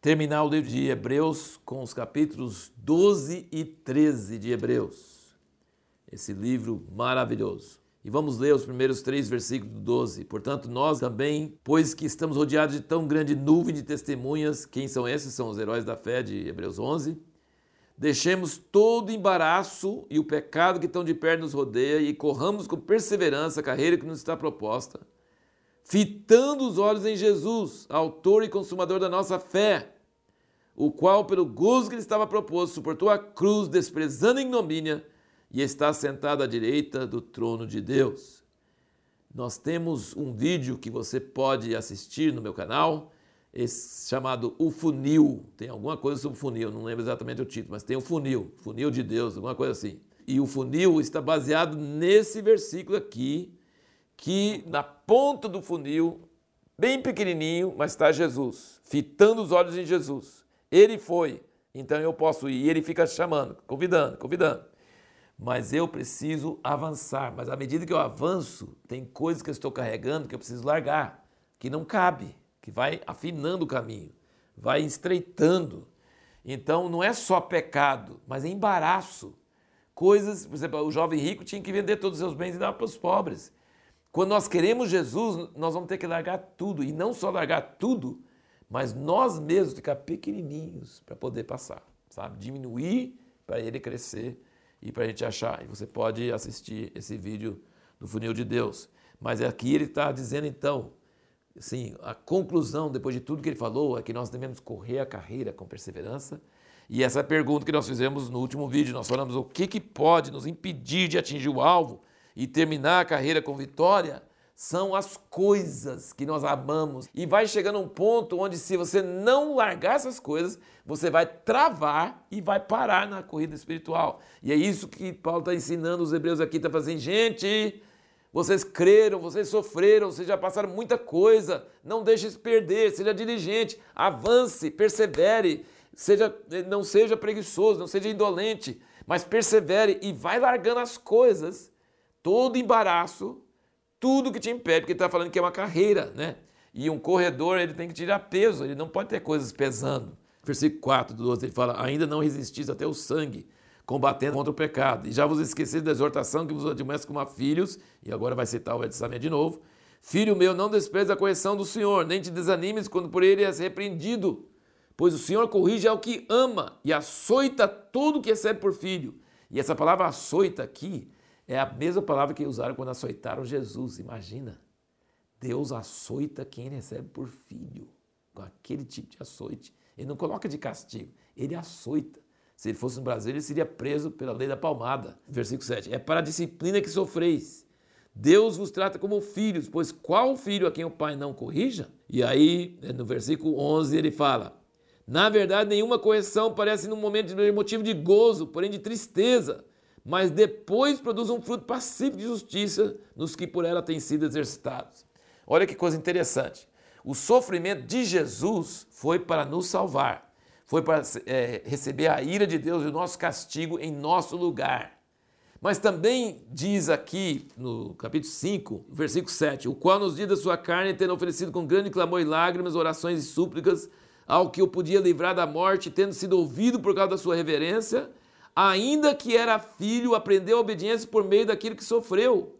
terminar o livro de Hebreus com os capítulos 12 e 13 de Hebreus. Esse livro maravilhoso. E vamos ler os primeiros três versículos do 12. Portanto, nós também, pois que estamos rodeados de tão grande nuvem de testemunhas, quem são esses? São os heróis da fé de Hebreus 11. Deixemos todo embaraço e o pecado que tão de perto nos rodeia e corramos com perseverança a carreira que nos está proposta fitando os olhos em Jesus, autor e consumador da nossa fé, o qual, pelo gozo que lhe estava proposto, suportou a cruz, desprezando a ignomínia, e está sentado à direita do trono de Deus. Nós temos um vídeo que você pode assistir no meu canal, chamado O Funil. Tem alguma coisa sobre funil, não lembro exatamente o título, mas tem o funil, funil de Deus, alguma coisa assim. E o funil está baseado nesse versículo aqui, que na ponta do funil, bem pequenininho, mas está Jesus, fitando os olhos em Jesus. Ele foi, então eu posso ir. E ele fica chamando, convidando, convidando. Mas eu preciso avançar. Mas à medida que eu avanço, tem coisas que eu estou carregando que eu preciso largar, que não cabe, que vai afinando o caminho, vai estreitando. Então não é só pecado, mas é embaraço. Coisas, por exemplo, o jovem rico tinha que vender todos os seus bens e dar para os pobres. Quando nós queremos Jesus, nós vamos ter que largar tudo. E não só largar tudo, mas nós mesmos ficar pequenininhos para poder passar, sabe? Diminuir para ele crescer e para a gente achar. E você pode assistir esse vídeo do Funil de Deus. Mas aqui ele está dizendo então, assim, a conclusão depois de tudo que ele falou é que nós devemos correr a carreira com perseverança. E essa é pergunta que nós fizemos no último vídeo, nós falamos o que, que pode nos impedir de atingir o alvo e terminar a carreira com vitória são as coisas que nós amamos. E vai chegando um ponto onde, se você não largar essas coisas, você vai travar e vai parar na corrida espiritual. E é isso que Paulo está ensinando os hebreus aqui, está fazendo, gente. Vocês creram, vocês sofreram, vocês já passaram muita coisa. Não deixe se perder, seja diligente, avance, persevere, seja, não seja preguiçoso, não seja indolente, mas persevere e vai largando as coisas todo embaraço, tudo que te impede, porque ele está falando que é uma carreira, né? E um corredor, ele tem que tirar peso, ele não pode ter coisas pesando. Versículo 4 do 12, ele fala: Ainda não resistis até o sangue, combatendo contra o pecado. E já vos esqueci da exortação que vos admoesto como a filhos, e agora vai citar o Edsamé de novo. Filho meu, não despreze a correção do Senhor, nem te desanimes quando por ele és repreendido. Pois o Senhor corrige ao que ama e açoita todo o que recebe por filho. E essa palavra açoita aqui é a mesma palavra que usaram quando açoitaram Jesus. Imagina. Deus açoita quem recebe por filho. Com aquele tipo de açoite. Ele não coloca de castigo, ele açoita. Se ele fosse no Brasil, ele seria preso pela lei da palmada. Versículo 7. É para a disciplina que sofreis. Deus vos trata como filhos, pois qual filho a quem o pai não corrija? E aí, no versículo 11, ele fala: Na verdade, nenhuma correção parece num momento de motivo de gozo, porém de tristeza mas depois produz um fruto pacífico de justiça nos que por ela têm sido exercitados. Olha que coisa interessante. O sofrimento de Jesus foi para nos salvar, foi para é, receber a ira de Deus e o nosso castigo em nosso lugar. Mas também diz aqui no capítulo 5, versículo 7, o qual nos dias da sua carne, tendo oferecido com grande clamor e lágrimas, orações e súplicas, ao que o podia livrar da morte, tendo sido ouvido por causa da sua reverência, ainda que era filho, aprendeu a obediência por meio daquilo que sofreu.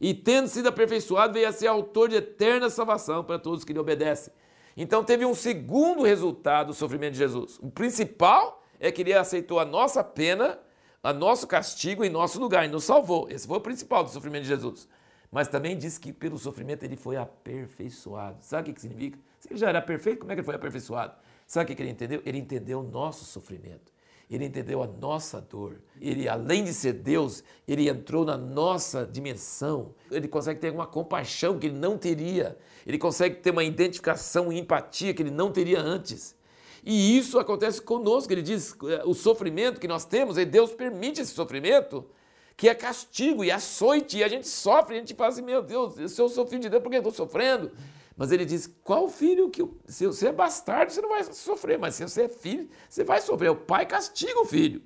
E tendo sido aperfeiçoado, veio a ser autor de eterna salvação para todos que lhe obedecem. Então teve um segundo resultado do sofrimento de Jesus. O principal é que ele aceitou a nossa pena, a nosso castigo em nosso lugar e nos salvou. Esse foi o principal do sofrimento de Jesus. Mas também diz que pelo sofrimento ele foi aperfeiçoado. Sabe o que significa? Se ele já era perfeito, como é que ele foi aperfeiçoado? Sabe o que ele entendeu? Ele entendeu o nosso sofrimento. Ele entendeu a nossa dor. Ele, além de ser Deus, ele entrou na nossa dimensão. Ele consegue ter uma compaixão que ele não teria. Ele consegue ter uma identificação e empatia que ele não teria antes. E isso acontece conosco. Ele diz: é, o sofrimento que nós temos, e Deus permite esse sofrimento, que é castigo e açoite, e a gente sofre, a gente fala assim: meu Deus, se eu filho de Deus, por que eu estou sofrendo? Mas ele diz: qual filho que. Se você é bastardo, você não vai sofrer, mas se você é filho, você vai sofrer. O pai castiga o filho.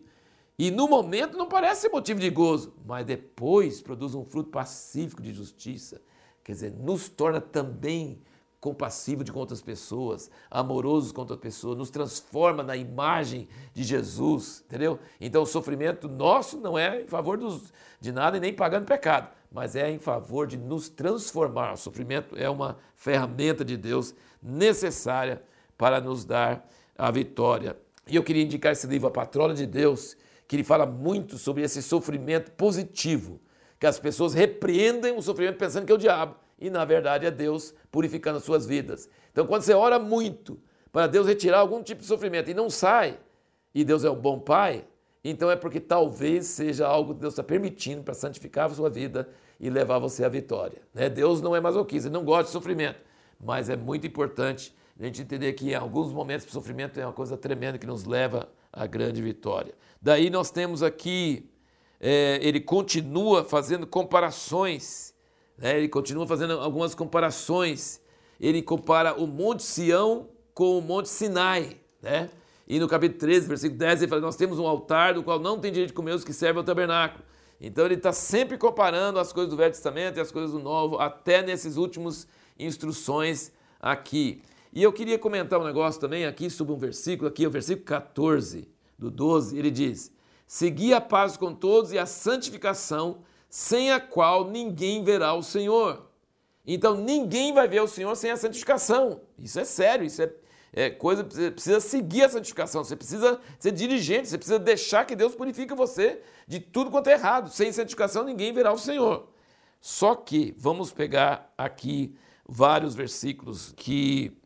E no momento não parece motivo de gozo, mas depois produz um fruto pacífico de justiça. Quer dizer, nos torna também compassivo de com outras pessoas, amorosos com outras pessoas, nos transforma na imagem de Jesus, entendeu? Então o sofrimento nosso não é em favor dos, de nada e nem pagando pecado, mas é em favor de nos transformar. O sofrimento é uma ferramenta de Deus necessária para nos dar a vitória. E eu queria indicar esse livro, A Patrola de Deus, que ele fala muito sobre esse sofrimento positivo, que as pessoas repreendem o sofrimento pensando que é o diabo e na verdade é Deus purificando as suas vidas. Então, quando você ora muito para Deus retirar algum tipo de sofrimento e não sai, e Deus é um bom Pai, então é porque talvez seja algo que Deus está permitindo para santificar a sua vida e levar você à vitória. Né? Deus não é masoquista, ele não gosta de sofrimento, mas é muito importante a gente entender que em alguns momentos o sofrimento é uma coisa tremenda que nos leva à grande vitória. Daí nós temos aqui, é, ele continua fazendo comparações né? Ele continua fazendo algumas comparações. Ele compara o Monte Sião com o Monte Sinai. Né? E no capítulo 13, versículo 10, ele fala: Nós temos um altar do qual não tem direito de comer os que servem ao tabernáculo. Então ele está sempre comparando as coisas do Velho Testamento e as coisas do Novo, até nesses últimos instruções aqui. E eu queria comentar um negócio também aqui sobre um versículo, aqui, o versículo 14 do 12, ele diz: Segui a paz com todos e a santificação, sem a qual ninguém verá o Senhor. Então ninguém vai ver o Senhor sem a santificação. Isso é sério, isso é, é coisa, você precisa seguir a santificação, você precisa ser dirigente, você precisa deixar que Deus purifique você de tudo quanto é errado. Sem santificação ninguém verá o Senhor. Só que vamos pegar aqui vários versículos que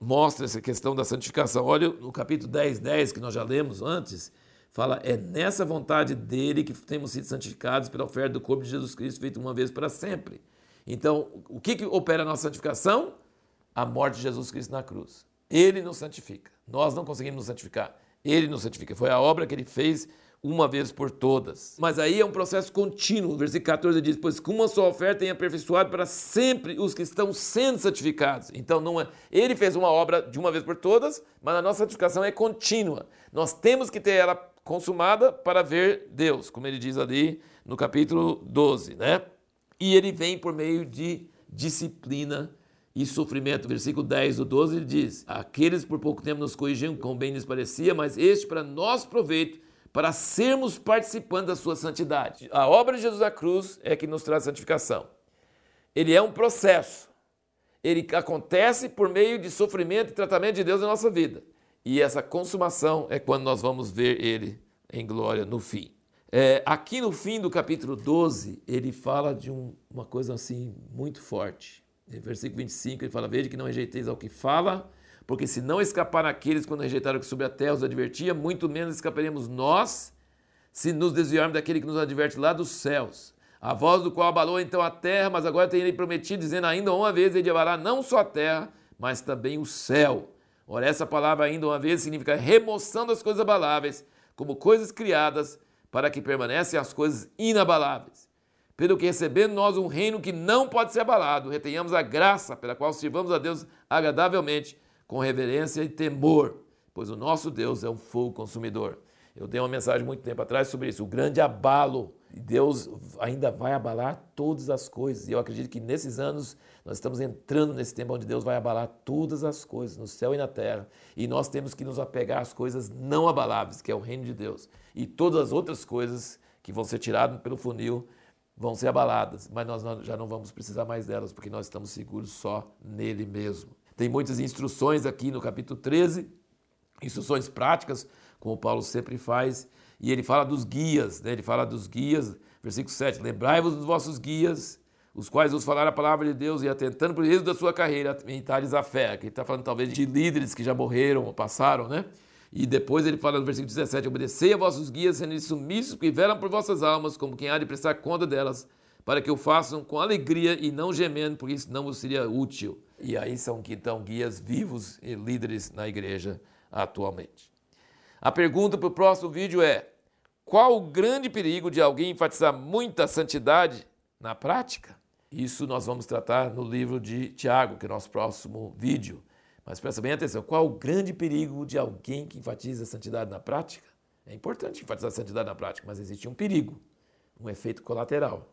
mostram essa questão da santificação. Olha no capítulo 10, 10, que nós já lemos antes, fala: é nessa vontade dele que temos sido santificados pela oferta do corpo de Jesus Cristo, feito uma vez para sempre. Então, o que, que opera a nossa santificação? A morte de Jesus Cristo na cruz. Ele nos santifica. Nós não conseguimos nos santificar. Ele nos santifica. Foi a obra que ele fez uma vez por todas. Mas aí é um processo contínuo. O versículo 14 diz: Pois com uma só oferta tem aperfeiçoado para sempre os que estão sendo santificados. Então não é. Ele fez uma obra de uma vez por todas, mas a nossa santificação é contínua. Nós temos que ter ela consumada para ver Deus, como ele diz ali no capítulo 12, né? E ele vem por meio de disciplina e sofrimento. Versículo 10 do 12 ele diz: Aqueles por pouco tempo nos corrigiam, como bem lhes parecia, mas este para nosso proveito, para sermos participantes da sua santidade. A obra de Jesus na cruz é que nos traz santificação. Ele é um processo. Ele acontece por meio de sofrimento e tratamento de Deus na nossa vida. E essa consumação é quando nós vamos ver ele em glória no fim. É, aqui no fim do capítulo 12, ele fala de um, uma coisa assim muito forte. No versículo 25, ele fala: Veja que não rejeiteis ao que fala, porque se não escapar aqueles quando rejeitaram que sobre a terra os advertia, muito menos escaparemos nós se nos desviarmos daquele que nos adverte lá dos céus. A voz do qual abalou então a terra, mas agora tem ele prometido, dizendo ainda uma vez ele abalar não só a terra, mas também o céu. Ora, essa palavra ainda uma vez significa remoção das coisas abaláveis, como coisas criadas, para que permanecem as coisas inabaláveis. Pelo que recebendo nós um reino que não pode ser abalado, retenhamos a graça pela qual sirvamos a Deus agradavelmente, com reverência e temor, pois o nosso Deus é um fogo consumidor. Eu dei uma mensagem muito tempo atrás sobre isso, o grande abalo. Deus ainda vai abalar todas as coisas. E eu acredito que nesses anos nós estamos entrando nesse tempo onde Deus vai abalar todas as coisas, no céu e na terra. E nós temos que nos apegar às coisas não abaláveis, que é o reino de Deus. E todas as outras coisas que vão ser tiradas pelo funil vão ser abaladas, mas nós já não vamos precisar mais delas, porque nós estamos seguros só nele mesmo. Tem muitas instruções aqui no capítulo 13, instruções práticas, como Paulo sempre faz, e ele fala dos guias, né? ele fala dos guias, versículo 7, lembrai-vos dos vossos guias, os quais os falaram a palavra de Deus e atentando para o êxito da sua carreira, atentare a fé. Aqui está falando talvez de líderes que já morreram ou passaram, né? E depois ele fala no versículo 17: Obedecei a vossos guias, sendo submissos, que velam por vossas almas, como quem há de prestar conta delas, para que o façam com alegria e não gemendo, porque isso não vos seria útil. E aí são então guias vivos e líderes na igreja atualmente. A pergunta para o próximo vídeo é: qual o grande perigo de alguém enfatizar muita santidade na prática? Isso nós vamos tratar no livro de Tiago, que é o nosso próximo vídeo. Mas presta bem atenção, qual o grande perigo de alguém que enfatiza a santidade na prática? É importante enfatizar a santidade na prática, mas existe um perigo, um efeito colateral.